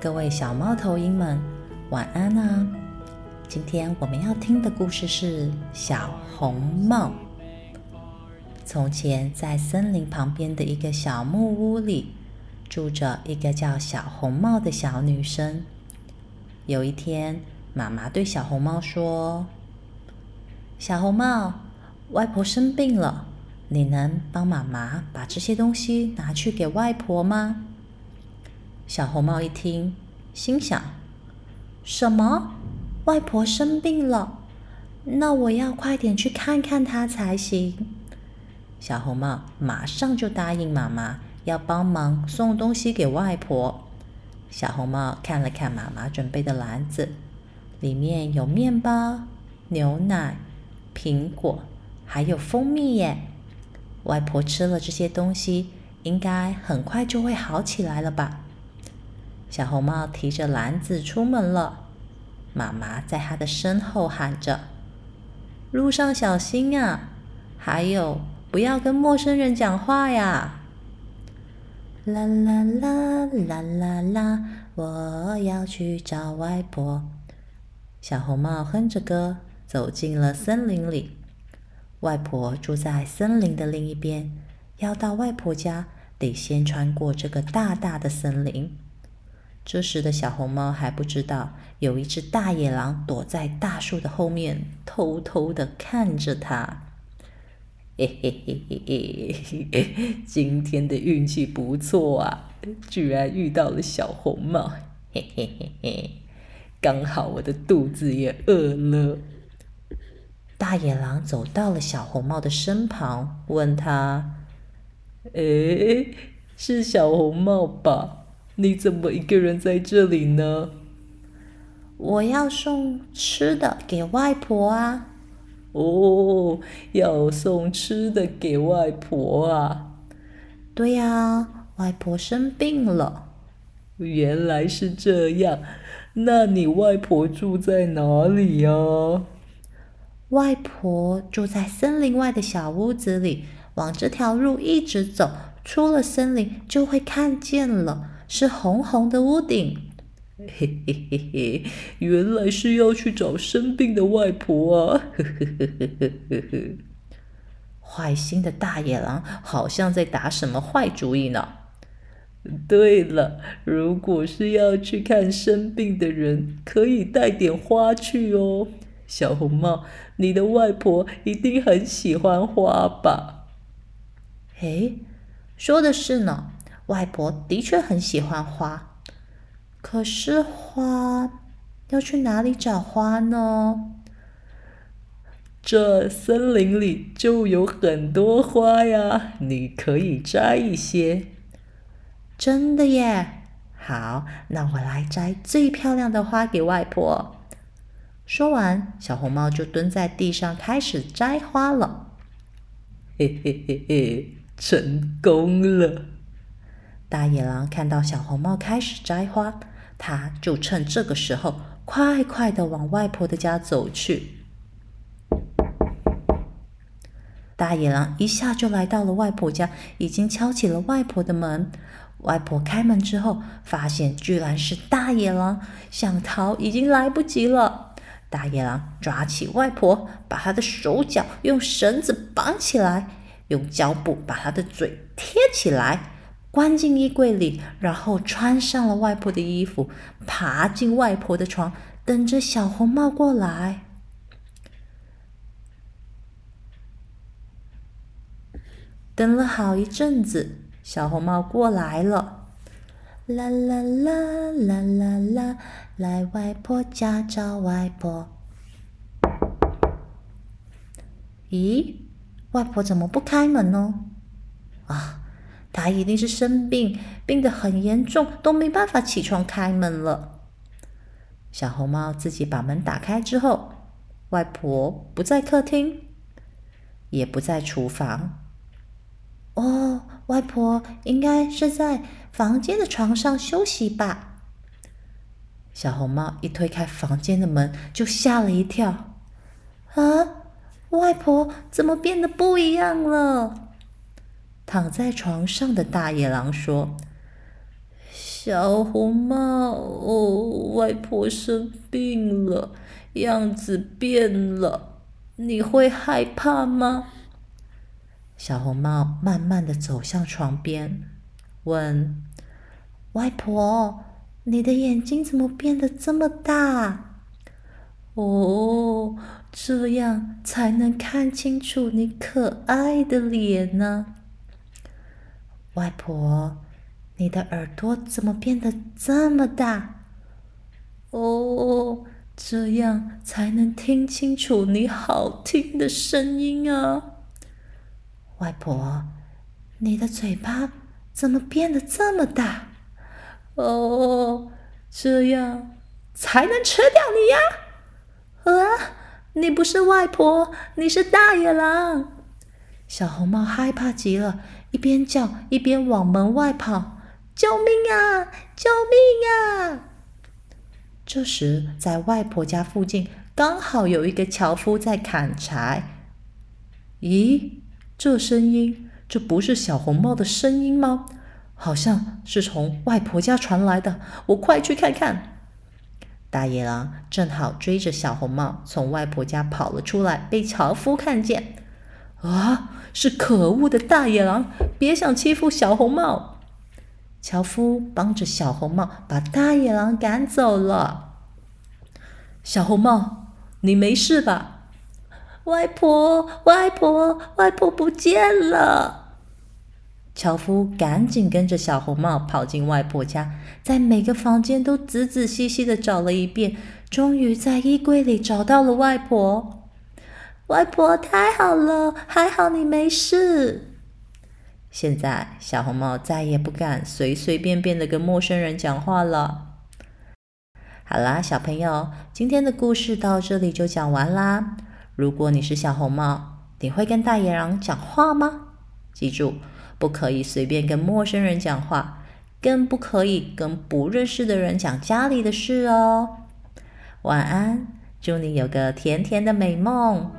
各位小猫头鹰们，晚安啊！今天我们要听的故事是《小红帽》。从前，在森林旁边的一个小木屋里，住着一个叫小红帽的小女生。有一天，妈妈对小红帽说：“小红帽，外婆生病了，你能帮妈妈把这些东西拿去给外婆吗？”小红帽一听，心想：“什么？外婆生病了？那我要快点去看看她才行。”小红帽马上就答应妈妈要帮忙送东西给外婆。小红帽看了看妈妈准备的篮子，里面有面包、牛奶、苹果，还有蜂蜜耶。外婆吃了这些东西，应该很快就会好起来了吧？小红帽提着篮子出门了，妈妈在他的身后喊着：“路上小心啊！还有，不要跟陌生人讲话呀！”啦啦啦啦啦啦，我要去找外婆。小红帽哼着歌走进了森林里。外婆住在森林的另一边，要到外婆家得先穿过这个大大的森林。这时的小红帽还不知道，有一只大野狼躲在大树的后面，偷偷的看着它。嘿嘿嘿嘿嘿，今天的运气不错啊，居然遇到了小红帽。嘿嘿嘿嘿，刚好我的肚子也饿了。大野狼走到了小红帽的身旁，问他：“哎，是小红帽吧？”你怎么一个人在这里呢？我要送吃的给外婆啊！哦，要送吃的给外婆啊？对呀，外婆生病了。原来是这样，那你外婆住在哪里呀？外婆住在森林外的小屋子里，往这条路一直走，出了森林就会看见了。是红红的屋顶，嘿嘿嘿嘿，原来是要去找生病的外婆啊！呵呵呵呵呵呵，坏心的大野狼好像在打什么坏主意呢。对了，如果是要去看生病的人，可以带点花去哦。小红帽，你的外婆一定很喜欢花吧？嘿，说的是呢。外婆的确很喜欢花，可是花要去哪里找花呢？这森林里就有很多花呀，你可以摘一些。真的耶！好，那我来摘最漂亮的花给外婆。说完，小红帽就蹲在地上开始摘花了。嘿嘿嘿嘿，成功了！大野狼看到小红帽开始摘花，他就趁这个时候快快的往外婆的家走去。大野狼一下就来到了外婆家，已经敲起了外婆的门。外婆开门之后，发现居然是大野狼，想逃已经来不及了。大野狼抓起外婆，把她的手脚用绳子绑起来，用胶布把她的嘴贴起来。关进衣柜里，然后穿上了外婆的衣服，爬进外婆的床，等着小红帽过来。等了好一阵子，小红帽过来了。啦啦啦啦啦啦，来外婆家找外婆。咦，外婆怎么不开门呢？啊！他一定是生病，病得很严重，都没办法起床开门了。小红帽自己把门打开之后，外婆不在客厅，也不在厨房。哦，外婆应该是在房间的床上休息吧。小红帽一推开房间的门，就吓了一跳。啊，外婆怎么变得不一样了？躺在床上的大野狼说：“小红帽，哦，外婆生病了，样子变了，你会害怕吗？小红帽慢慢的走向床边，问：“外婆，你的眼睛怎么变得这么大？”哦，这样才能看清楚你可爱的脸呢。外婆。你的耳朵怎么变得这么大？哦，这样才能听清楚你好听的声音啊！外婆，你的嘴巴怎么变得这么大？哦，这样才能吃掉你呀！啊，你不是外婆，你是大野狼！小红帽害怕极了，一边叫一边往门外跑。救命啊！救命啊！这时，在外婆家附近，刚好有一个樵夫在砍柴。咦，这声音，这不是小红帽的声音吗？好像是从外婆家传来的。我快去看看。大野狼正好追着小红帽从外婆家跑了出来，被樵夫看见。啊，是可恶的大野狼！别想欺负小红帽！樵夫帮着小红帽把大野狼赶走了。小红帽，你没事吧？外婆，外婆，外婆不见了！樵夫赶紧跟着小红帽跑进外婆家，在每个房间都仔仔细细的找了一遍，终于在衣柜里找到了外婆。外婆，太好了，还好你没事。现在，小红帽再也不敢随随便便的跟陌生人讲话了。好啦，小朋友，今天的故事到这里就讲完啦。如果你是小红帽，你会跟大野狼讲话吗？记住，不可以随便跟陌生人讲话，更不可以跟不认识的人讲家里的事哦。晚安，祝你有个甜甜的美梦。